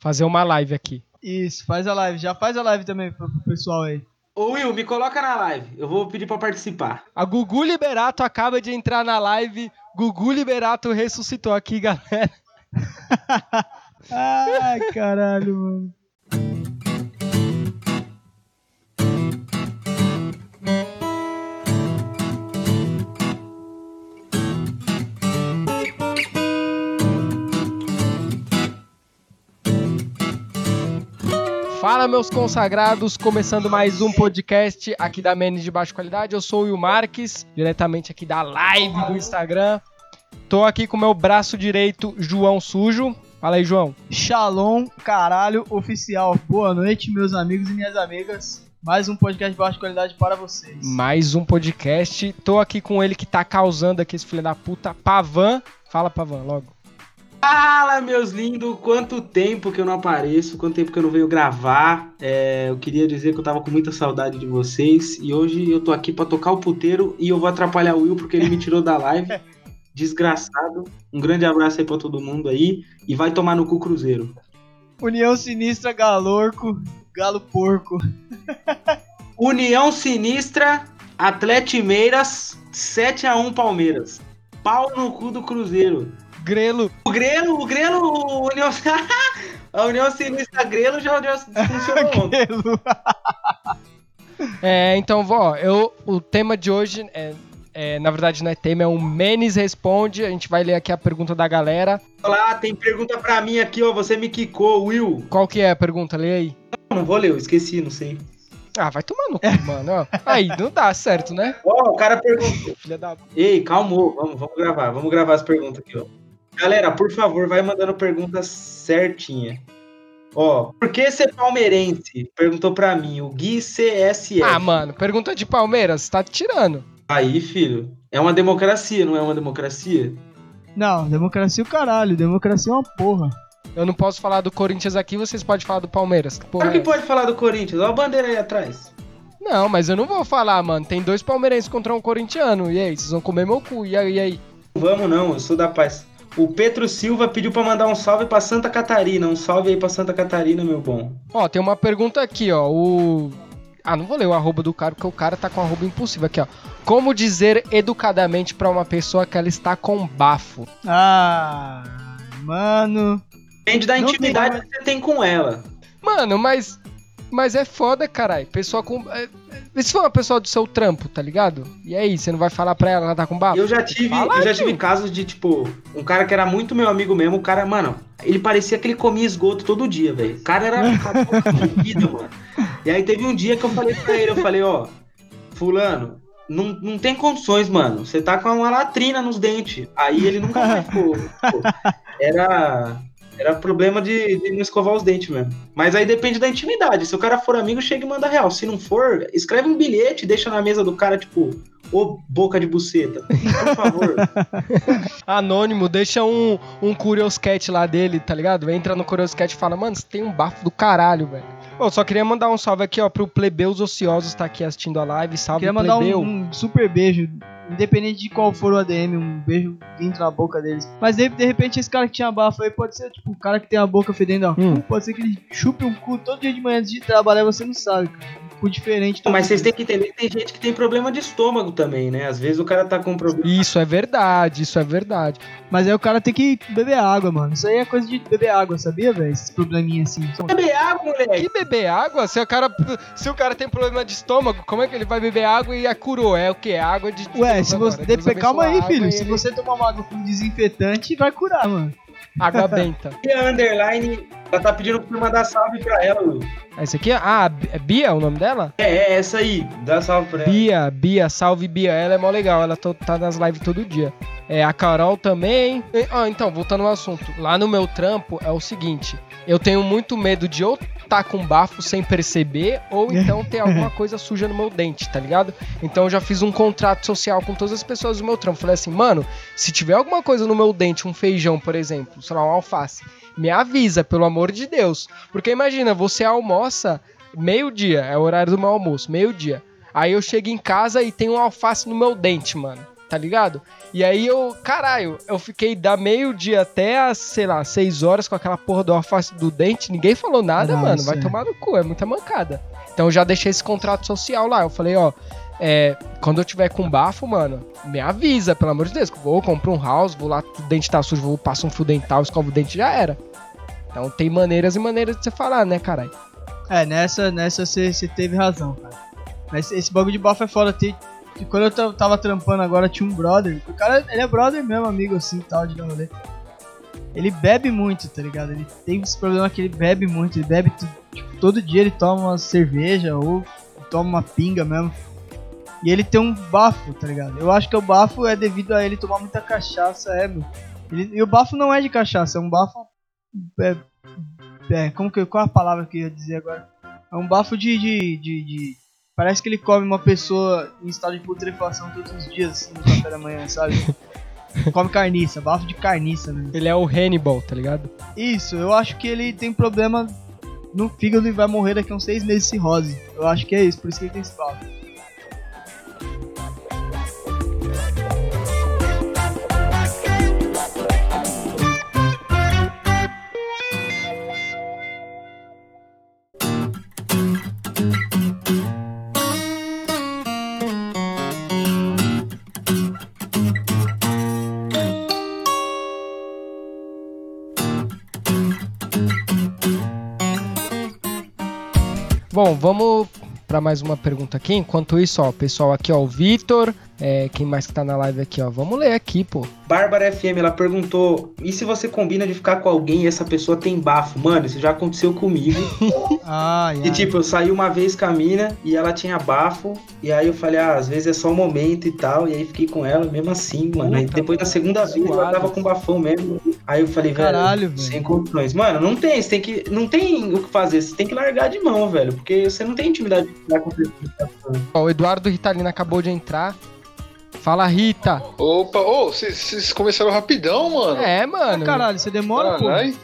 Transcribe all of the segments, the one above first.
Fazer uma live aqui. Isso, faz a live. Já faz a live também pro, pro pessoal aí. Ô Will, me coloca na live. Eu vou pedir pra participar. A Gugu Liberato acaba de entrar na live. Gugu Liberato ressuscitou aqui, galera. Ai, caralho, mano. Fala, meus consagrados, começando mais um podcast aqui da Menes de Baixa Qualidade. Eu sou o Will Marques, diretamente aqui da live do Instagram. Tô aqui com meu braço direito, João Sujo. Fala aí, João. Shalom, caralho, oficial. Boa noite, meus amigos e minhas amigas. Mais um podcast de baixa qualidade para vocês. Mais um podcast. Tô aqui com ele que tá causando aqui esse filho da puta, Pavan. Fala, Pavan, logo. Fala, meus lindos! Quanto tempo que eu não apareço, quanto tempo que eu não venho gravar. É, eu queria dizer que eu tava com muita saudade de vocês e hoje eu tô aqui pra tocar o puteiro e eu vou atrapalhar o Will porque ele me tirou da live. Desgraçado. Um grande abraço aí pra todo mundo aí e vai tomar no cu Cruzeiro. União Sinistra, Galorco, Galo Porco. União Sinistra, Atletimeiras, 7x1 Palmeiras. Pau no cu do Cruzeiro. Grelo. O Grelo, o Grelo, o União... a União Sinistra Grelo já, já funcionou. Grelo. É, então, vó, eu, o tema de hoje é, é, na verdade, não é tema, é um Menes Responde. A gente vai ler aqui a pergunta da galera. Olá, tem pergunta pra mim aqui, ó. Você me quicou, Will. Qual que é a pergunta? Lê aí. Não vou ler, eu esqueci, não sei. Ah, vai tomar no cu, mano. ó. Aí, não dá certo, né? Ó, o cara perguntou. Filha da... Ei, calmou, vamos, vamos gravar, vamos gravar as perguntas aqui, ó. Galera, por favor, vai mandando perguntas certinha. Ó, por que ser palmeirense? Perguntou pra mim, o Gui CSF. Ah, mano, pergunta de Palmeiras, tá tirando. Aí, filho, é uma democracia, não é uma democracia? Não, democracia é o caralho. Democracia é uma porra. Eu não posso falar do Corinthians aqui, vocês podem falar do Palmeiras. Que porra Claro é que pode falar do Corinthians, olha a bandeira aí atrás. Não, mas eu não vou falar, mano. Tem dois palmeirenses contra um corintiano. E aí, vocês vão comer meu cu. E aí? E aí? Vamos não, eu sou da paz. O Petro Silva pediu pra mandar um salve pra Santa Catarina. Um salve aí pra Santa Catarina, meu bom. Ó, tem uma pergunta aqui, ó. O. Ah, não vou ler o arroba do cara, porque o cara tá com arroba impossível aqui, ó. Como dizer educadamente pra uma pessoa que ela está com bafo? Ah, mano. Depende da Não intimidade tem, que você tem com ela. Mano, mas. Mas é foda, caralho. Pessoa com. Se for uma pessoa do seu trampo, tá ligado? E aí, você não vai falar pra ela, ela tá com bafo? Eu já tive, Fala, eu já tive casos de, tipo, um cara que era muito meu amigo mesmo, o cara, mano, ele parecia que ele comia esgoto todo dia, velho. O cara era mano. E aí teve um dia que eu falei pra ele, eu falei, ó, fulano, não, não tem condições, mano. Você tá com uma latrina nos dentes. Aí ele nunca mais ficou. Era. Era problema de, de não escovar os dentes mesmo. Mas aí depende da intimidade. Se o cara for amigo, chega e manda real. Se não for, escreve um bilhete, deixa na mesa do cara, tipo, ô boca de buceta. Por favor. Anônimo, deixa um, um lá dele, tá ligado? Entra no Curioscat e fala, mano, você tem um bafo do caralho, velho. Pô, só queria mandar um salve aqui, ó, pro Plebeus Ociosos tá aqui assistindo a live. Salve, Queria mandar Plebeu. um, um super beijo. Independente de qual for o ADM, um beijo vindo na boca deles. Mas de, de repente esse cara que tinha bafo aí pode ser tipo o cara que tem a boca fedendo a Hum. cu. Pode ser que ele chupe um cu todo dia de manhã antes de trabalhar você não sabe, cara. Cu diferente. Mas vocês têm que entender que tem gente que tem problema de estômago também, né? Às vezes o cara tá com problema. Isso é verdade, isso é verdade. Mas aí o cara tem que beber água, mano. Isso aí é coisa de beber água, sabia, velho? Esses probleminhas assim. Beber água, moleque. E beber água? Se o, cara, se o cara tem problema de estômago, como é que ele vai beber água e a curou? É o que? É água de. Ué, se você. Calma aí, filho. Se e ele- você tomar uma água com desinfetante, vai curar, mano. Água benta. Bia Underline, ela tá pedindo pra você mandar salve pra ela, Will. É esse aqui? Ah, é Bia o nome dela? É, é essa aí. Dá salve pra ela. Bia, Bia, salve Bia. Ela é mó legal, ela tá nas lives todo dia. É, a Carol também. E- Ah, então, voltando ao assunto. Lá no meu trampo é o seguinte: eu tenho muito medo de ou tá com bafo sem perceber, ou então ter alguma coisa suja no meu dente, tá ligado? Então eu já fiz um contrato social com todas as pessoas do meu trampo. Falei assim, mano, se tiver alguma coisa no meu dente, um feijão, por exemplo, sei lá, um alface, me avisa, pelo amor de Deus. Porque imagina, você almoça meio-dia, é o horário do meu almoço, meio-dia. Aí eu chego em casa e tem um alface no meu dente, mano. tá ligado? E aí eu, caralho, eu fiquei da meio-dia até as, sei lá, seis horas com aquela porra do alface do dente, ninguém falou nada, Nossa, mano, vai é. tomar no cu, é muita mancada. Então eu já deixei esse contrato social lá, eu falei, ó, é, quando eu tiver com bafo, mano, me avisa, pelo amor de Deus, vou comprar um house, vou lá, o dente tá sujo, vou passar um fio dental, escova o dente, já era. Então tem maneiras e maneiras de você falar, né, caralho? É, nessa nessa você teve razão, cara. Mas esse bagulho de bafo é foda. Tem, quando eu ta- tava trampando agora, tinha um brother. O cara, ele é brother mesmo, amigo assim tal, de dar rolê. Ele bebe muito, tá ligado? Ele tem esse problema que ele bebe muito. Ele bebe tipo, todo dia, ele toma uma cerveja ou toma uma pinga mesmo. E ele tem um bafo, tá ligado? Eu acho que o bafo é devido a ele tomar muita cachaça, é, meu. Ele- e o bafo não é de cachaça, é um bafo. É, é, como que, qual a palavra que eu ia dizer agora? É um bafo de, de, de, de- Parece que ele come uma pessoa em estado de putrefação todos os dias, assim, no café da manhã, sabe? come carniça, bafo de carniça, né? Ele é o Hannibal, tá ligado? Isso, eu acho que ele tem problema no fígado e vai morrer daqui a uns seis meses de cirrose. Eu acho que é isso, por isso que ele tem esse bafo. Vamos pra mais uma pergunta aqui. Enquanto isso, ó, pessoal aqui, ó, o Vitor, é, quem mais que tá na live aqui, ó, vamos ler aqui, pô. Bárbara FM, ela perguntou: e se você combina de ficar com alguém e essa pessoa tem bafo? Mano, isso já aconteceu comigo. Ai, E ai. tipo, eu saí uma vez com a mina e ela tinha bafo. E aí eu falei, ah, às vezes é só um momento e tal. E aí fiquei com ela mesmo assim, mano. Aí depois da segunda vez ela tava com bafão mesmo. Aí eu falei, velho, Caralho, velho. sem condições. Mano, não tem, você tem que. Não tem o que fazer, você tem que largar de mão, velho. Porque você não tem intimidade de ficar com pessoa. Ó, o Eduardo Ritalina acabou de entrar. Fala, Rita. Opa, ô, vocês vocês começaram rapidão, mano. É, Ah, mano. caralho, você demora, pô? Caralho.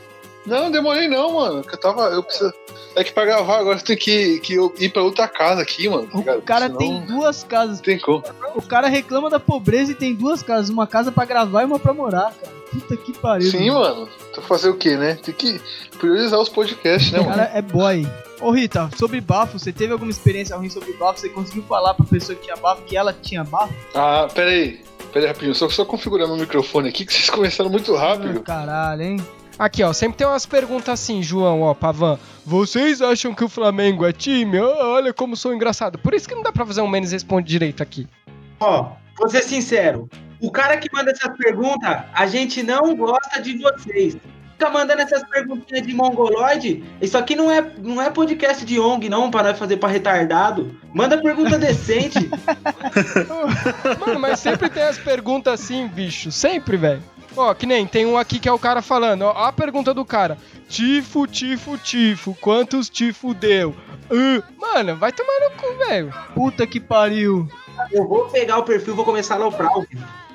Não, demorei não, mano. Eu tava. Eu preciso. É que pra gravar agora tenho que, que eu ir pra outra casa aqui, mano. tá? O cara Senão tem duas casas. Tem como. O cara reclama da pobreza e tem duas casas. Uma casa pra gravar e uma pra morar, cara. Puta que pariu. Sim, mano. Tô fazer o quê, né? Tem que priorizar os podcasts, né, O mano? cara é boy. Ô Rita, sobre bafo, você teve alguma experiência ruim sobre bafo? Você conseguiu falar pra pessoa que tinha bafo que ela tinha bafo? Ah, pera aí. Pera aí, rapidinho. Só, só configurar meu microfone aqui que vocês começaram muito Ah, rápido. caralho, hein? Aqui, ó, sempre tem umas perguntas assim, João, ó, Pavan. Vocês acham que o Flamengo é time? Ah, olha como sou engraçado. Por isso que não dá pra fazer um menos responde direito aqui. Ó, vou ser sincero. O cara que manda essas perguntas, a gente não gosta de vocês. Fica mandando essas perguntinhas de mongoloide. Isso aqui não é, não é podcast de ONG, não, para nós fazer pra retardado. Manda pergunta decente. Mano, mas sempre tem as perguntas assim, bicho. Sempre, velho. Ó, que nem tem um aqui que é o cara falando. Ó, a pergunta do cara. Tifo, tifo, tifo. Quantos tifo deu? Ah, mano, vai tomar no cu, velho. Puta que pariu. Eu vou pegar o perfil e vou começar a aloprar o.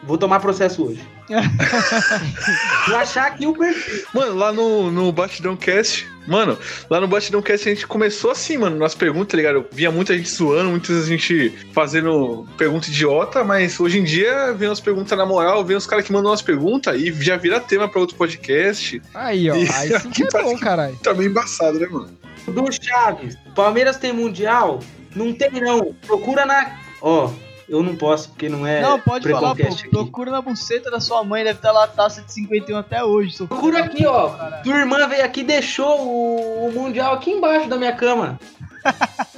Vou tomar processo hoje. vou achar aqui o perfil. Mano, lá no, no Batidão Cast, mano, lá no Batidão Cast a gente começou assim, mano, nas perguntas, tá ligado? Eu via muita gente zoando, muita gente fazendo pergunta idiota, mas hoje em dia vem as perguntas na moral, vem os caras que mandam umas perguntas e já vira tema pra outro podcast. Aí, ó. E Aí sim que é aqui bom, caralho. Tá meio embaçado, né, mano? Do Chaves. Palmeiras tem Mundial? Não tem, não. Procura na. Ó, eu não posso, porque não é. Não, pode falar, pô. Aqui. Procura na buceta da sua mãe, deve estar lá a taça de 51 até hoje. Procura aqui, ó. Caralho. Tua irmã veio aqui e deixou o, o Mundial aqui embaixo da minha cama.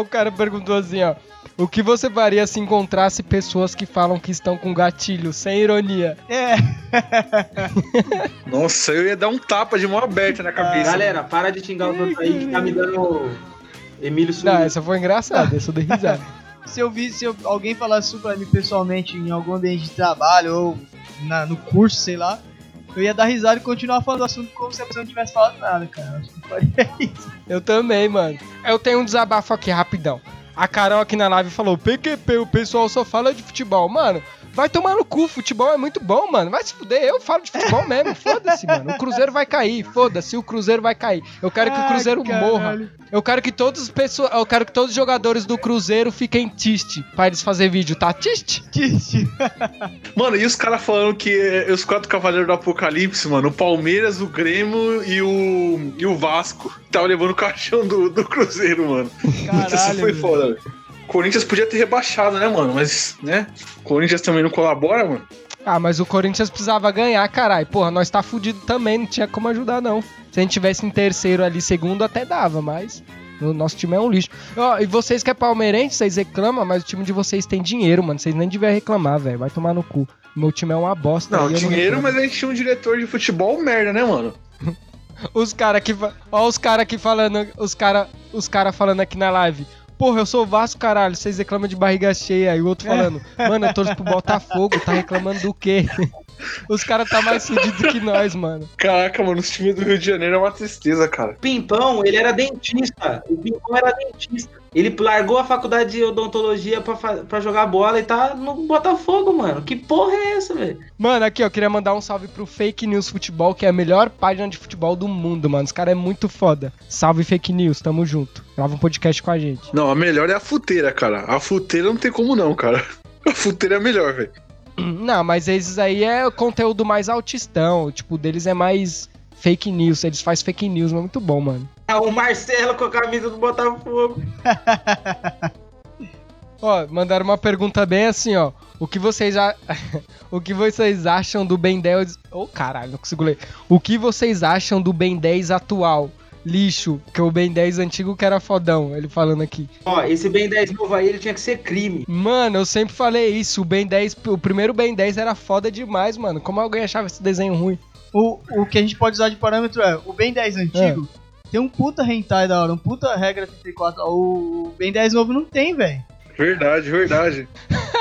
O cara perguntou assim, ó. O que você faria se encontrasse pessoas que falam que estão com gatilho, sem ironia? É, Nossa, eu ia dar um tapa de mão aberta na cabeça. Galera, para de xingar os outros aí que tá me dando Emílio Não, Sul. essa foi engraçada, essa eu dei risada. se eu vi, se eu- alguém falasse isso pra mim pessoalmente em algum ambiente de trabalho ou na- no curso, sei lá, eu ia dar risada e continuar falando do assunto como se a pessoa não tivesse falado nada, cara. Acho que eu faria isso. Eu também, mano. Eu tenho um desabafo aqui rapidão. A Carol aqui na live falou: PQP, o pessoal só fala de futebol. Mano, Vai tomar no cu, futebol é muito bom, mano. Vai se fuder, eu falo de futebol mesmo. Foda-se, mano. O Cruzeiro vai cair, foda-se, o Cruzeiro vai cair. Eu quero que o Ai, Cruzeiro caralho. morra. Eu quero que todos os pessoas, eu quero que todos os jogadores do Cruzeiro fiquem triste pra eles fazer vídeo, tá triste? Tiste. Mano, e os caras falando que é, os quatro cavaleiros do Apocalipse, mano, o Palmeiras, o Grêmio e o, e o Vasco estavam levando o caixão do, do Cruzeiro, mano. Isso Caralho. foi velho. foda, velho. Corinthians podia ter rebaixado, né, mano? Mas, né? Corinthians também não colabora, mano. Ah, mas o Corinthians precisava ganhar, caralho. Porra, nós tá fudido também, não tinha como ajudar, não. Se a gente tivesse em terceiro ali, segundo, até dava, mas o nosso time é um lixo. Ó, e vocês que é palmeirense, vocês reclamam, mas o time de vocês tem dinheiro, mano. Vocês nem deviam reclamar, velho. Vai tomar no cu. Meu time é uma bosta. Não, dinheiro, reclamo. mas a gente tinha um diretor de futebol merda, né, mano? Os cara que. Ó, os cara aqui falando. Os cara, os cara falando aqui na live. Porra, eu sou Vasco, caralho. Vocês reclamam de barriga cheia. E o outro falando, mano, eu torço pro Botafogo. Tá reclamando do quê? Os caras tá mais fudido que nós, mano. Caraca, mano, os times do Rio de Janeiro é uma tristeza, cara. O Pimpão, ele era dentista. O Pimpão era dentista. Ele largou a faculdade de odontologia pra, pra jogar bola e tá no Botafogo, mano. Que porra é essa, velho? Mano, aqui, ó, queria mandar um salve pro Fake News Futebol, que é a melhor página de futebol do mundo, mano. Os caras é muito foda. Salve Fake News, tamo junto. Grava um podcast com a gente. Não, a melhor é a futeira, cara. A futeira não tem como não, cara. A futeira é a melhor, velho. Não, mas esses aí é conteúdo mais autistão. Tipo, deles é mais fake news. Eles fazem fake news, mas é muito bom, mano. Ah, o Marcelo com a camisa do Botafogo. Ó, mandaram uma pergunta bem assim, ó. O que vocês. O que vocês acham do Ben 10... Ô, caralho, não consigo ler. O que vocês acham do Ben 10 atual? Lixo, que o Ben 10 antigo que era fodão, ele falando aqui. Ó, esse Ben 10 novo aí, ele tinha que ser crime. Mano, eu sempre falei isso, o Ben 10, o primeiro Ben 10 era foda demais, mano. Como alguém achava esse desenho ruim? O, o que a gente pode usar de parâmetro é o Ben 10 antigo. Tem um puta hentai da hora, um puta regra 34. O Ben 10 novo não tem, velho. Verdade, verdade.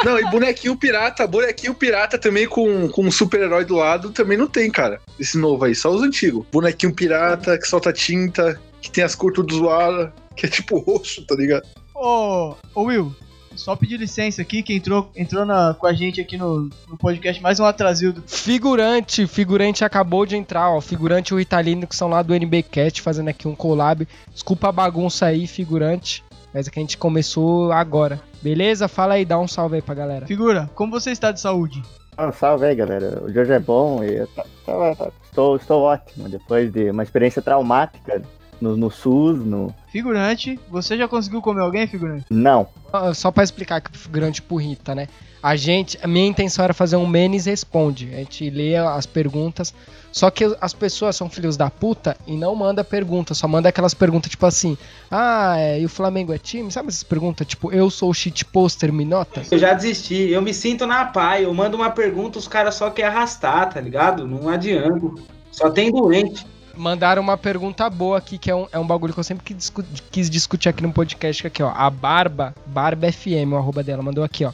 Não, e bonequinho pirata, bonequinho pirata também com, com um super-herói do lado também não tem, cara. Esse novo aí, só os antigos. Bonequinho pirata, que solta tinta, que tem as cores tudo zoadas, que é tipo roxo, tá ligado? Ô, ô Will, só pedir licença aqui, que entrou, entrou na, com a gente aqui no, no podcast mais um atrasildo. Figurante, figurante acabou de entrar, ó. Figurante e o Italino que são lá do NB Cat fazendo aqui um collab. Desculpa a bagunça aí, figurante. Mas é que a gente começou agora. Beleza? Fala aí, dá um salve aí pra galera. Figura, como você está de saúde? Ah, salve aí, galera. O Jorge é bom e eu tá- tá- tá- estou, estou ótimo. Depois de uma experiência traumática no, no SUS, no. Figurante, você já conseguiu comer alguém, figurante? Não. Só pra explicar que o figurante porrita, né? A gente, a minha intenção era fazer um Menes Responde. A gente lê as perguntas. Só que as pessoas são filhos da puta e não manda pergunta, só manda aquelas perguntas tipo assim: Ah, é, e o Flamengo é time? Sabe essas perguntas? Tipo, eu sou o shit poster, me nota? Eu já desisti. Eu me sinto na pai. Eu mando uma pergunta, os caras só querem arrastar, tá ligado? Não adianta. Só tem doente. Mandaram uma pergunta boa aqui, que é um, é um bagulho que eu sempre quis, discu- quis discutir aqui no podcast, que é aqui, ó. A Barba, Barba FM, o arroba dela, mandou aqui, ó.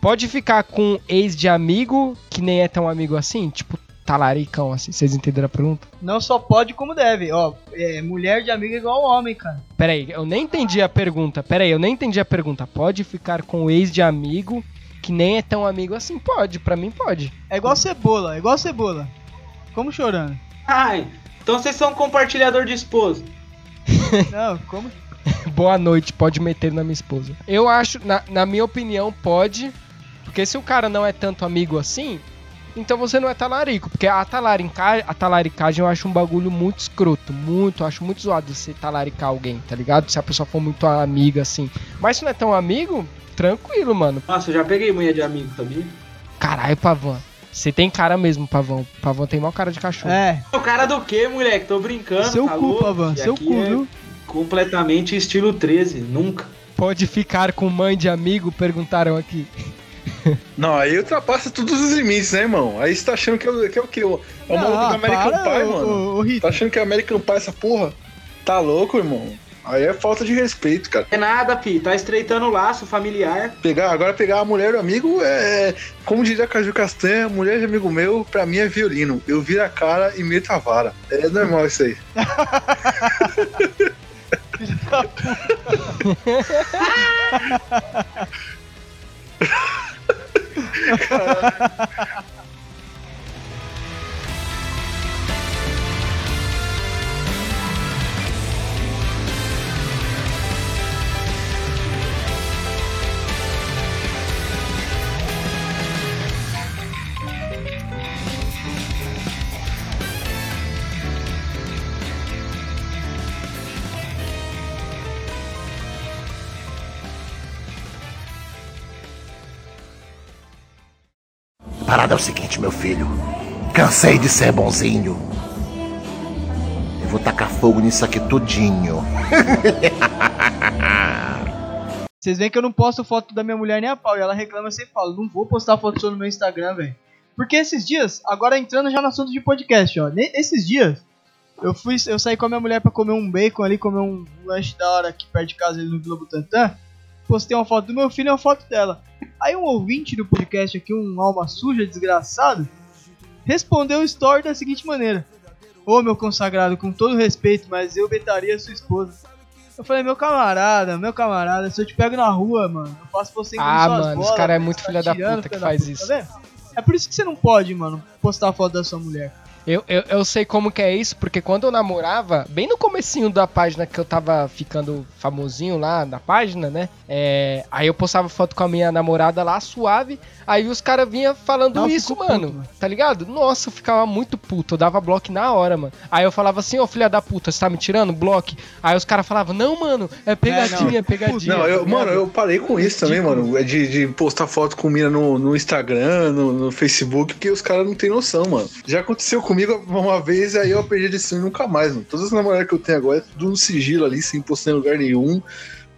Pode ficar com ex de amigo, que nem é tão amigo assim? Tipo, talaricão, assim. Vocês entenderam a pergunta? Não só pode como deve. Ó, é, mulher de amigo é igual homem, cara. Pera aí, eu nem entendi a pergunta. Pera aí, eu nem entendi a pergunta. Pode ficar com ex de amigo, que nem é tão amigo assim? Pode, pra mim pode. É igual cebola, é igual cebola. Como chorando. Ai, então vocês são um compartilhador de esposo. Não, como. Boa noite, pode meter na minha esposa. Eu acho, na, na minha opinião, pode. Porque se o cara não é tanto amigo assim, então você não é talarico. Porque a, talarica, a talaricagem eu acho um bagulho muito escroto. Muito, eu acho muito zoado você talaricar alguém, tá ligado? Se a pessoa for muito amiga assim. Mas se não é tão amigo, tranquilo, mano. Nossa, eu já peguei mulher de amigo, sabia? Caralho, Pavão. Você tem cara mesmo, Pavão. Pavão tem mal cara de cachorro. É, O cara do quê, moleque? Tô brincando. seu tá cu, louco? Pavan, E seu cu, é viu? Completamente estilo 13, nunca. Pode ficar com mãe de amigo? Perguntaram aqui. Não, aí ultrapassa todos os limites, né, irmão? Aí você tá achando que é, o- que é o quê? O- É o maluco do American para, Pie, mano. ô, ô, Rita. Tá achando que é American Pie essa porra? Tá louco, irmão? Aí é falta de respeito, cara. É nada, fi. Tá estreitando o laço familiar. Pegar, agora pegar a mulher do amigo é. Como diria Caju Castanha, mulher de amigo meu, pra mim é violino. Eu viro a cara e meto a vara. É normal isso aí. A parada é o seguinte, meu filho. Cansei de ser bonzinho. Eu vou tacar fogo nisso aqui tudinho. Vocês veem que eu não posto foto da minha mulher nem a pau. E ela reclama sempre fala, não vou postar foto sua no meu Instagram, velho. Porque esses dias, agora entrando já no assunto de podcast, ó. Esses dias, eu fui, eu saí com a minha mulher pra comer um bacon ali, comer um lanche da hora aqui perto de casa ali no Globo Tantã. Postei uma foto do meu filho e uma foto dela. Aí um ouvinte do podcast aqui, um alma suja, desgraçado, respondeu o story da seguinte maneira. Ô meu consagrado, com todo respeito, mas eu betaria sua esposa. Eu falei, meu camarada, meu camarada, se eu te pego na rua, mano, eu faço você engolir Ah, suas mano, bolas, esse cara é velho, muito você filha da tirando, puta que faz puta, isso. Tá? É por isso que você não pode, mano, postar a foto da sua mulher. Eu, eu, eu sei como que é isso, porque quando eu namorava, bem no comecinho da página que eu tava ficando famosinho lá na página, né? É, aí eu postava foto com a minha namorada lá, suave. Aí os caras vinham falando isso, mano, puto, mano. Tá ligado? Nossa, eu ficava muito puto. Eu dava bloco na hora, mano. Aí eu falava assim, ô filha da puta, você tá me tirando? Bloco. Aí os caras falavam, não, mano, é pegadinha, é pegadinha. Não, eu, tá mano, eu parei com isso também, mano. É de, de postar foto com mina no, no Instagram, no, no Facebook, porque os caras não têm noção, mano. Já aconteceu comigo uma vez, aí eu perdi a decisão e nunca mais, mano. Todas as namoradas que eu tenho agora é tudo no sigilo ali, sem postar em lugar nenhum.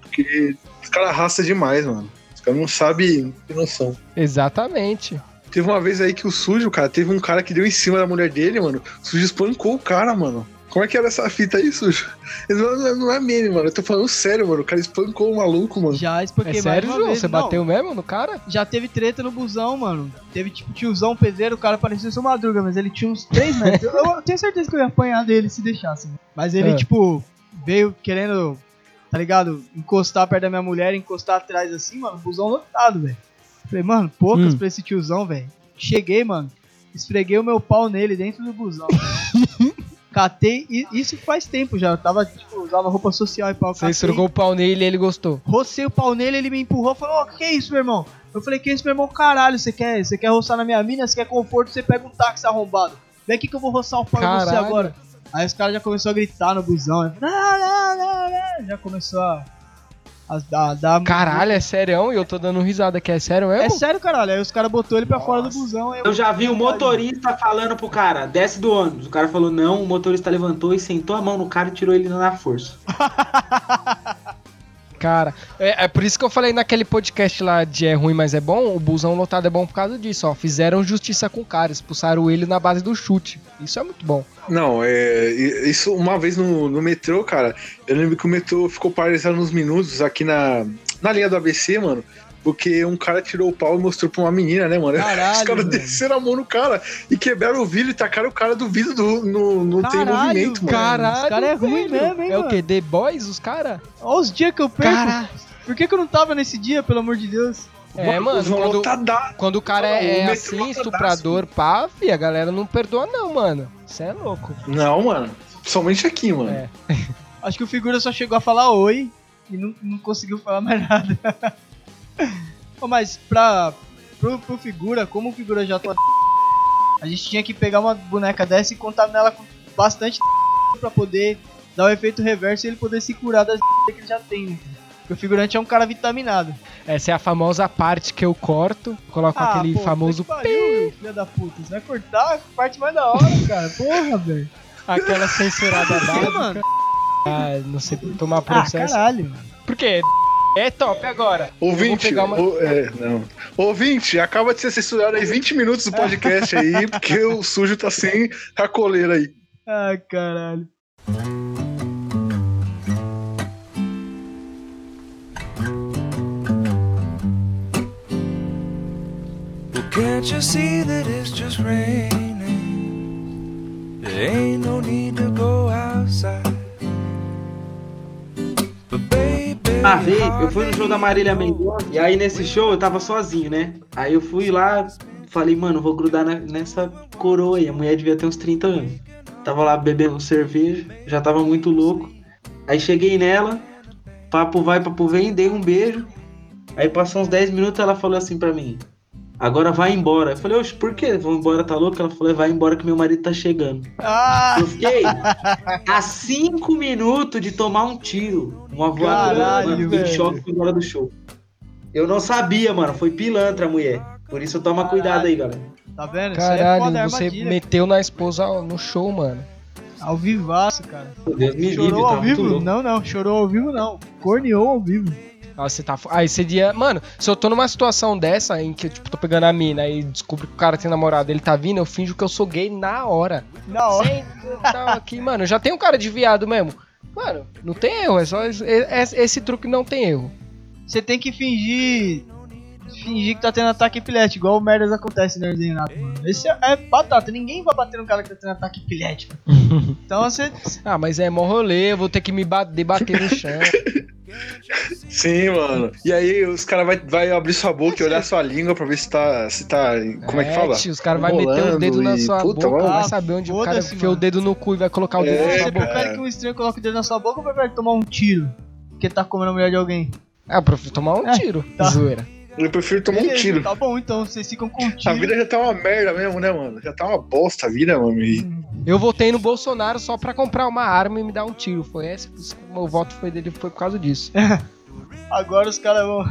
Porque os caras arrastam demais, mano. Os caras não sabem, não tem noção. Exatamente. Teve uma vez aí que o sujo, cara, teve um cara que deu em cima da mulher dele, mano. O sujo espancou o cara, mano. Como é que era essa fita aí, sujo? Não, não- não é meme, mano. Eu tô falando sério, mano. O cara espancou o maluco, mano. Já espanquei É sério, João? vez. Você Não, bateu mesmo no cara? Já teve treta no busão, mano. Teve tipo tiozão pedreiro, o cara parecia ser madruga, mas ele tinha uns 3 metros. eu, eu tenho certeza que eu ia apanhar dele se deixasse. mano. Mas ele, É. tipo, veio querendo, tá ligado? Encostar perto da minha mulher, encostar atrás assim, mano. Busão lotado, velho. Falei, mano, poucas Hum. pra esse tiozão, velho. Cheguei, mano. Esfreguei o meu pau nele dentro do busão. Catei, e isso faz tempo já. Eu tava, tipo, usava roupa social e pau. Você catei, estrugou o pau nele e ele gostou. Rocei o pau nele, ele me empurrou falou: Ó, que isso, meu irmão? Eu falei: Que isso, meu irmão? Caralho, você quer, você quer roçar na minha mina? Você quer conforto? Você pega um táxi arrombado. Vem aqui que eu vou roçar o pau em você agora. Aí os caras já começaram a gritar no busão. aí, Não, não, não, não. Já começou a. a dar, dar- Caralho, é sério? E eu tô dando risada aqui, é sério É mesmo? sério, caralho. Aí os caras botou ele pra fora do busão. aí Eu já vi o motorista falando pro cara, desce do ônibus. O cara falou não, o motorista levantou e sentou a mão no cara e tirou ele na força. Cara, é, é por isso que eu falei naquele podcast lá de é ruim, mas é bom. O busão lotado é bom por causa disso, ó. Fizeram justiça com o cara, expulsaram ele na base do chute. Isso é muito bom. Não, é. Isso uma vez no, no metrô, cara. Eu lembro que o metrô ficou paralisado uns minutos aqui na, na linha do ABC, mano. Porque um cara tirou o pau e mostrou pra uma menina, né, mano? Caralho, Os caras desceram a mão no cara e quebraram o vidro e tacaram o cara do vidro do, no, no tem Caralho, movimento, mano. Caralho, esse cara é ruim mesmo, hein, É o mano? quê? The Boys, os caras? Olha os dias que eu perco. Cara, Por que, que eu não tava nesse dia, pelo amor de Deus? é, mano, quando, lotadaço. quando o cara é, O é assim, estuprador, pá, fi, a galera não perdoa não, mano. Você é louco. Não, mano. Somente aqui, mano. É. Acho que o figura só chegou a falar oi e não, não conseguiu falar mais nada. Mas pra, pro, pro figura, como o figura já tá. A gente tinha que pegar uma boneca dessa e contaminar ela com bastante pra poder dar o efeito reverso e ele poder se curar das que ele já tem, né? Porque o figurante é um cara vitaminado. Essa é a famosa parte que eu corto, coloco aquele pô, famoso que pariu, filha da puta. Você vai cortar a parte mais da hora, cara. Porra, velho. aquela censurada básica. mano? Ah, não sei tomar Ah, processo. caralho. Por quê? É top agora. Ouvinte, uma- o- é, não. Ouvinte, acaba de ser censurado aí 20 minutos do podcast aí, porque o sujo tá sem a coleira aí. Ai, caralho. Can't you see that it's just raining? There ain't no need to go outside. Uma vez, eu fui no show da Marília Mendonça, e aí nesse show eu tava sozinho, né? Aí eu fui lá, falei, mano, vou grudar na- nessa coroa aí. A mulher devia ter uns 30 anos. Tava lá bebendo cerveja, já tava muito louco. Aí cheguei nela, papo vai, papo vem, dei um beijo. Aí passou uns 10 minutos, ela falou assim pra mim, agora vai embora. Eu falei, oxe, por quê? Vou embora, tá louco? Ela falou, vai embora que meu marido tá chegando. Ah, Eu fiquei a 5 minutos de tomar um tiro. Uma voadora, Caralho, mano, em choque fui embora do show. Eu não sabia, mano. Foi pilantra a mulher. Por isso toma Caralho. cuidado aí, galera. tá vendo? É Caralho, foda, é você armadilha. meteu na esposa no show, mano. Ao vivaço, cara. Meu Deus me livre, Chorou tá ao muito vivo? Não, não. Chorou ao vivo, não. Corneou ao vivo. Ah, você tá. Aí você dia. Mano, se eu tô numa situação dessa em que eu, tipo, tô pegando a mina e descubro que o cara tem namorado, ele tá vindo, eu finjo que eu sou gay na hora. Na hora. Sem tal aqui, mano, eu já tem um cara de viado mesmo. Mano, não tem erro, é só. Esse, esse- esse truque não tem erro. Você tem que fingir. Fingir que tá tendo ataque epilético, igual o merdas acontece no desenho Nato, mano. Esse é, é batata, ninguém vai bater no cara que tá tendo ataque epilético. Então você. Ah, mas é mó rolê, eu vou ter que me ba- debater no chão. Sim, mano. E aí os caras vai, vai abrir sua boca e olhar sua língua pra ver se tá. Se tá como é que fala? tio, os caras vão meter o dedo na e- sua puta, boca, mano. vai saber onde o cara enfiou o dedo no cu e vai colocar o dedo É, na sua Você boca. prefere que um estranho coloque o dedo na sua boca ou prefere tomar um tiro? Porque tá comendo a mulher de alguém. Ah, eu prefiro tomar um É, tiro, tá. zoeira. Eu prefiro tomar um Beleza, tiro. Tá bom, então. Vocês ficam com um A tiro. vida já tá uma merda mesmo, né, mano? Já tá uma bosta a vida, mano. E Eu votei no Bolsonaro só pra comprar uma arma e me dar um tiro. Foi esse, o meu voto foi dele foi por causa disso. Agora os caras vão.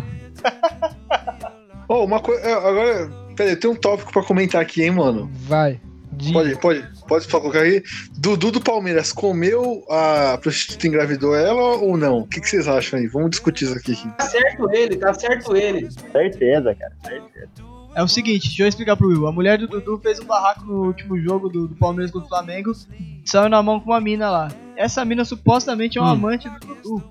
Oh, uma coisa. Agora. Pera aí, tem um tópico pra comentar aqui, hein, mano. Vai. De... Pode, pode, pode colocar aí. Dudu do Palmeiras comeu a prostituta engravidou ela ou não? O que, que vocês acham aí? Vamos discutir isso aqui. Tá certo ele, tá certo ele. Certeza, cara. Certeza. É o seguinte, deixa eu explicar pro Will. A mulher do Dudu fez um barraco no último jogo do, do Palmeiras contra o Flamengo. Saiu na mão com uma mina lá. Essa mina supostamente é um Hum. amante do Dudu.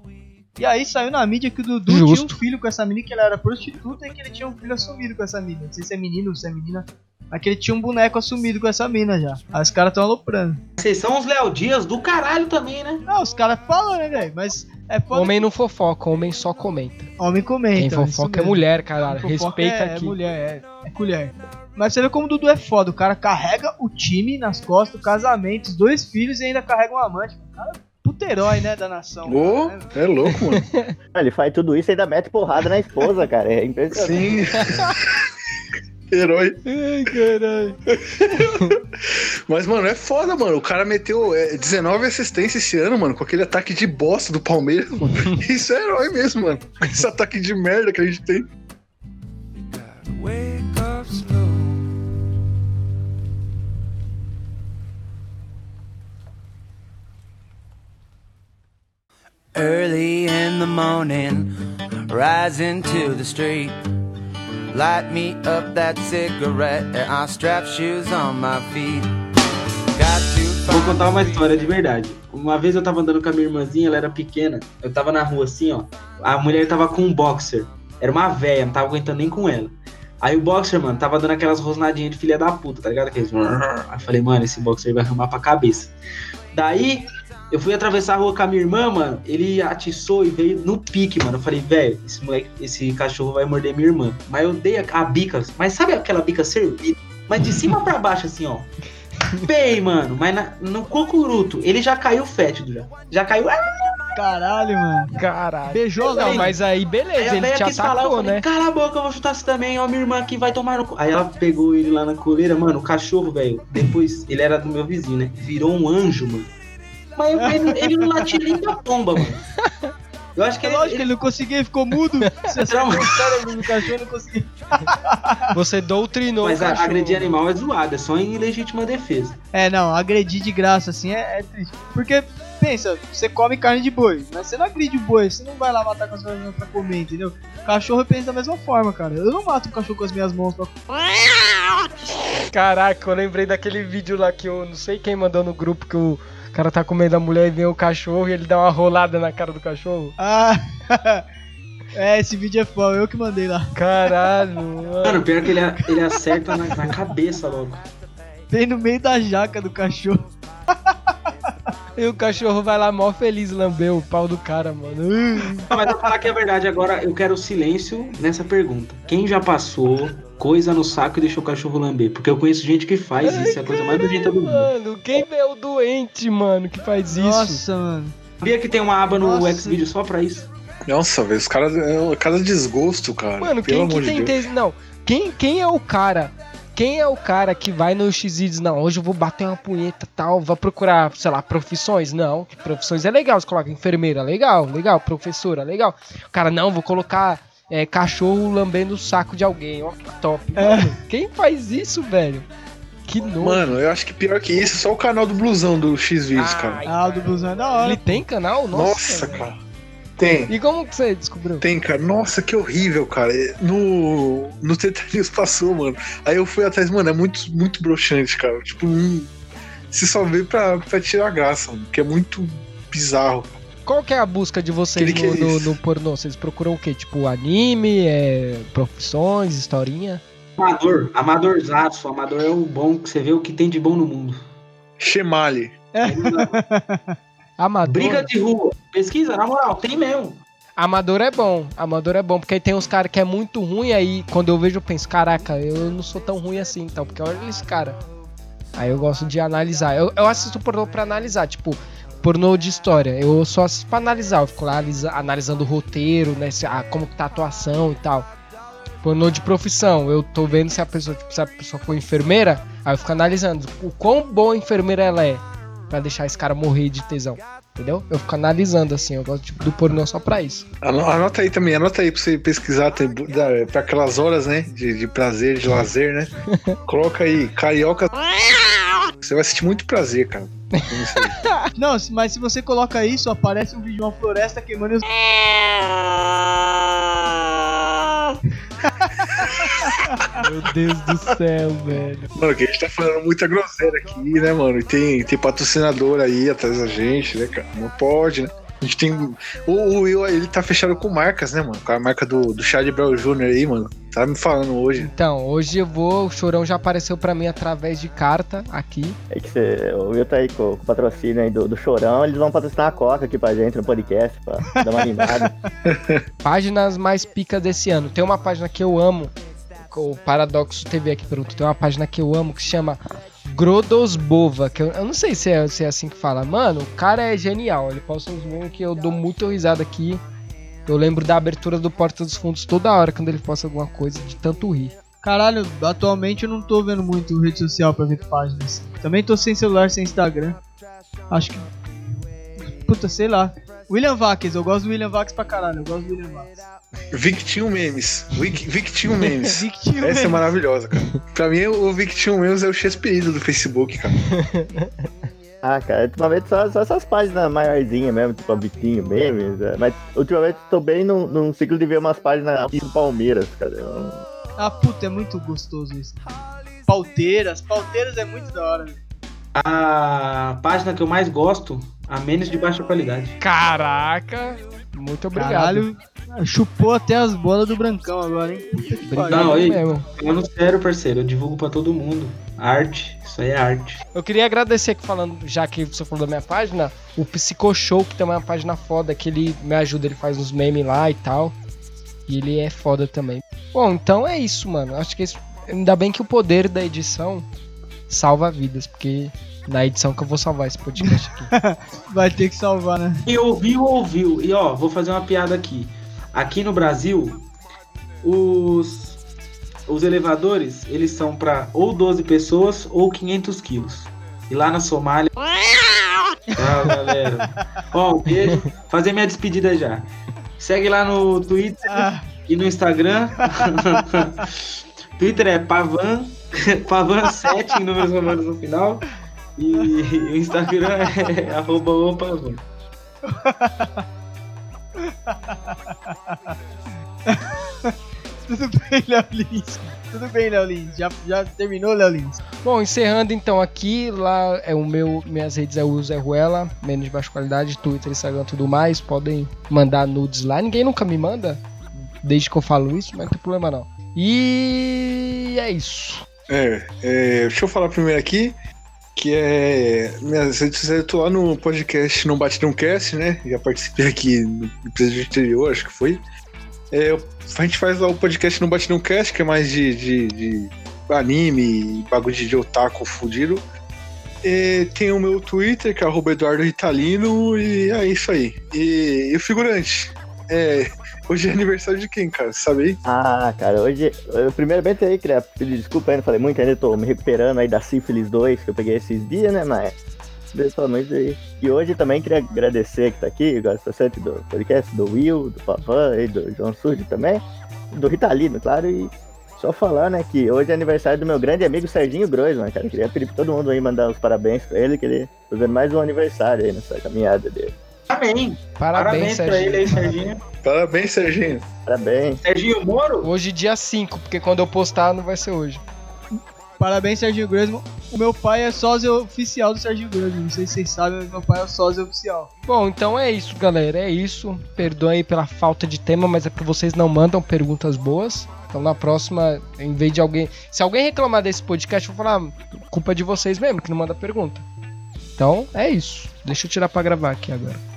E aí saiu na mídia que o Dudu Justo. tinha um filho com essa mina, que ela era prostituta e que ele tinha um filho assumido com essa mina. Não sei se é menino ou se é menina. Mas que ele tinha um boneco assumido com essa mina já. Aí os caras tão aloprando. Vocês são os Léo Dias do caralho também, né? Não, os caras falam, né, velho? Mas é foda. Homem não fofoca, homem só comenta. Homem comenta. Quem isso fofoca é mulher, caralho. Respeita é, aqui. É mulher, é, é colher. Mas você vê como o Dudu é foda. O cara carrega o time nas costas, o casamento, os dois filhos e ainda carrega um amante. O cara é puto herói, né, da nação. Ô, Né? é louco, mano. Ele faz tudo isso e ainda mete porrada na esposa, cara. É impressionante. Sim. Herói. Ai, caralho. Mas, mano, é foda, mano. O cara meteu é, 19 assistências esse ano, mano, com aquele ataque de bosta do Palmeiras, mano. Isso é herói mesmo, mano. Esse ataque de merda que a gente tem. Early in the morning, rising to the street. Light me up that cigarette, and I strap shoes on my feet. Got to Vou contar uma história de verdade. Uma vez eu tava andando com a minha irmãzinha, ela era pequena. Eu tava na rua assim, ó. A mulher tava com um boxer. Era uma véia, não tava aguentando nem com ela. Aí o boxer, mano, tava dando aquelas rosnadinhas de filha da puta, tá ligado? Aqueles... Aí eu falei, mano, esse boxer vai arrumar pra cabeça. Daí, eu fui atravessar a rua com a minha irmã, mano. Ele atiçou e veio no pique, mano. Eu falei, velho, esse moleque, esse cachorro vai morder minha irmã. Mas eu dei a, a bica, mas sabe aquela bica servida? Mas de cima pra baixo, assim, ó. Bem, mano, mas na- no cocuruto, ele já caiu fétido já. Já caiu. Ah, Caralho, mano. Caralho. Beijou, Não, mas aí Aí beleza, a ele te quis falar, atacou, falei, né? cala a boca, eu vou chutar você também, ó, minha irmã aqui vai tomar no cu. Aí ela pegou ele lá na coleira, mano, o cachorro, velho, depois, ele era do meu vizinho, né? Virou um anjo, mano. Mas eu- ele, ele não latia nem da pomba, mano. Eu acho que É ele, lógico que ele ele não conseguia, ficou mudo. Você acertou o cérebro no cachorro, não conseguia. Você doutrinou Mas o a- agredir animal é zoado, é só em legítima defesa. É, não, agredir de graça assim é, é triste. Porque, pensa, você come carne de boi, mas você não agride o boi, você não vai lá matar com as suas mãos pra comer, entendeu? Cachorro pensa da mesma forma, cara. Eu não mato um cachorro com as minhas mãos pra Caraca, eu lembrei daquele vídeo lá que eu não sei quem mandou no grupo que o cara tá comendo a mulher e vem o cachorro e ele dá uma rolada na cara do cachorro. Ah, é, esse vídeo é foda, eu que mandei lá. Caralho, mano. Mano, pior que ele, ele acerta na, na cabeça logo. Bem no meio da jaca do cachorro. E o cachorro vai lá mó feliz lamber o pau do cara, mano. Mas eu falar que é verdade, agora eu quero silêncio nessa pergunta. Quem já passou coisa no saco e deixou o cachorro lamber? Porque eu conheço gente que faz isso, é a coisa mais nojenta do mundo. Mano, quem vê o doente, mano, que faz isso? Nossa, mano. Sabia que tem uma aba no Nossa. Xvideo só pra isso? Nossa, velho, os caras. É cada desgosto, cara. Mano, Pelo quem que tem de Deus. tes- Não, quem, quem é o cara? Quem é o cara que vai no X e diz, não, hoje eu vou bater uma punheta tal, vai procurar, sei lá, profissões? Não, profissões é legal, você coloca enfermeira, legal, legal, professora, legal. O cara, não, vou colocar é, cachorro lambendo o saco de alguém, ó, que top. Mano, quem faz isso, velho? Que nojo. Mano, eu acho que pior que isso, só o canal do blusão do X-Vídeos, cara. Ah, o do blusão é da hora. Ele tem canal? Nossa, Nossa, velho. cara. Tem. E como que você descobriu? Tem, cara. Nossa, que horrível, cara. No, no Teta News passou, mano. Aí eu fui atrás, mano, é muito, muito broxante, cara. Tipo, hum, você só vê pra, pra tirar graça, mano. Que é muito bizarro. Qual que é a busca de vocês que no, é no, no pornô? Vocês procuram o quê? Tipo, anime, é, profissões, historinha? Amador, amadorzaço. Amador é o bom, que você vê o que tem de bom no mundo. Chemale. Amador. Briga de rua. Pesquisa, na moral, tem mesmo. Amador é bom. Amador é bom, porque aí tem uns caras que é muito ruim, aí quando eu vejo eu penso, caraca, eu não sou tão ruim assim, então, porque olha esse cara. Aí eu gosto de analisar. Eu, eu assisto pornô pra analisar, tipo, pornô de história. Eu só assisto pra analisar, eu fico lá analisa- analisando o roteiro, né, se, ah, como que tá a atuação e tal. Pornô de profissão, eu tô vendo se a pessoa, tipo, se a pessoa for enfermeira, aí eu fico analisando o quão boa enfermeira ela é, pra deixar esse cara morrer de tesão. Entendeu? Eu fico analisando assim, eu gosto tipo, do pornô só pra isso. Ano- Anota aí também, anota aí pra você pesquisar tem, pra aquelas horas, né? De, de prazer, de lazer, né? Coloca aí, carioca. Você vai sentir muito prazer, cara. Não, mas se você coloca isso, aparece um vídeo de uma floresta queimando e os. Meu Deus do céu, velho. Mano, que a gente tá falando muita groselha aqui, né, mano? E tem, tem patrocinador aí atrás da gente, né, cara? Não pode, né? A gente tem. O, o Will, ele tá fechado com marcas, né, mano? Com a marca do, do Chad Brown Jr. aí, mano. Tá me falando hoje. Então, hoje eu vou. O chorão já apareceu pra mim através de carta aqui. É que você, o Will tá aí com, com o patrocínio aí do, do Chorão, eles vão patrocinar a Coca aqui pra gente no podcast, pra dar uma animada. Páginas mais picas desse ano. Tem uma página que eu amo. O Paradoxo TV aqui pergunta. Tem uma página que eu amo que se chama Grodosbova. Que eu, eu não sei se é, se é assim que fala. Mano, o cara é genial. Ele posta uns memes que eu dou muito risada aqui. Eu lembro da abertura do Porta dos Fundos toda hora quando ele posta alguma coisa de tanto rir. Caralho, atualmente eu não tô vendo muito rede social pra ver páginas. Também tô sem celular, sem Instagram. Acho que. Puta, sei lá. William Vaques, eu gosto do William Vaques pra caralho, eu gosto do William Vaques. Victinho Memes. Vic, Victinho Memes. Victinho Essa é Memes. maravilhosa, cara. Pra mim, o Victinho Memes é o X-Perido do Facebook, cara. Ah, cara, ultimamente só, só essas páginas maiorzinhas mesmo, tipo a Vitinho, memes. é, Mas ultimamente tô bem num, num ciclo de ver umas páginas do Palmeiras, cara. Eu- Ah, puta, é muito gostoso isso. Pauteiras, pauteiras é muito da hora. velho. A página que eu mais gosto, a menos de baixa qualidade. Caraca! Muito obrigado. Caralho, chupou até as bolas do Brancão agora, hein? Que. Não, mesmo. Falando sério, parceiro, eu divulgo pra todo mundo. Arte, isso aí é arte. Eu queria agradecer aqui falando, já que você falou da minha página, o Psico Show, que tem uma página foda, que ele me ajuda, ele faz uns memes lá e tal. E ele é foda também. Bom, então é isso, mano. Acho que esse- ainda bem que o poder da edição salva vidas, porque na edição que eu vou salvar esse podcast aqui. Vai ter que salvar, né? Quem ouviu, ouviu. E ó, vou fazer uma piada aqui. Aqui no Brasil, os, os elevadores, eles são pra ou 12 pessoas ou 500 quilos. E lá na Somália... Tchau, galera. Ó, um beijo. Fazer minha despedida já. Segue lá no Twitter Ah, e no Instagram. Twitter é Pavan, Pavan7 em números romanos no final. E o Instagram é arroba o Pavan. tudo bem, Léo Lins. Tudo bem, Léo Lins. Já, já terminou, Léo Lins? Bom, encerrando então aqui, lá é o meu, minhas redes é o Zé Ruela, menos de baixa qualidade, Twitter, Instagram, tudo mais. Podem mandar nudes lá. Ninguém nunca me manda, desde que eu falo isso, mas não tem problema não. E é isso. É, é, deixa eu falar primeiro aqui. Que é. Minhas redes sociais, eu tô lá no podcast Não Bate Não Cast, né? Já participei aqui no episódio anterior, acho que foi. É, a gente faz lá o podcast Não Bate Não Cast, que é mais de, de, de anime, bagulho de, otaku fudido. E tem o meu Twitter, que é arroba Eduardo Ritalino, e é isso aí. E o figurante. É, hoje é aniversário de quem, cara? Sabe aí? Ah, cara, hoje. Primeiramente aí, queria pedir desculpa não falei muito, ainda tô me recuperando aí da Sífilis 2 que eu peguei esses dias, né? Mas. Principalmente aí. E hoje também queria agradecer que tá aqui, gosto bastante do podcast, do Will, do Pavan e do João Surge também, do Ritalino, claro, e só falar, né, que hoje é aniversário do meu grande amigo Serginho Groisman, cara. Queria pedir pra todo mundo aí mandar os parabéns pra ele, que ele tá fazendo mais um aniversário aí nessa caminhada dele. Amém. Parabéns, Parabéns pra ele aí, Serginho. Serginho. Parabéns, Serginho. Parabéns. Serginho Moro? Hoje, dia 5, porque quando eu postar não vai ser hoje. Parabéns, Serginho Grosman. O meu pai é sósia oficial do Serginho Grosman. Não sei se vocês sabem, mas meu pai é o sósia oficial. Bom, então é isso, galera. É isso. Perdoe aí pela falta de tema, mas é porque vocês não mandam perguntas boas. Então na próxima, em vez de alguém. Se alguém reclamar desse podcast, eu vou falar, culpa de vocês mesmo, que não manda pergunta. Então é isso. Deixa eu tirar pra gravar aqui agora.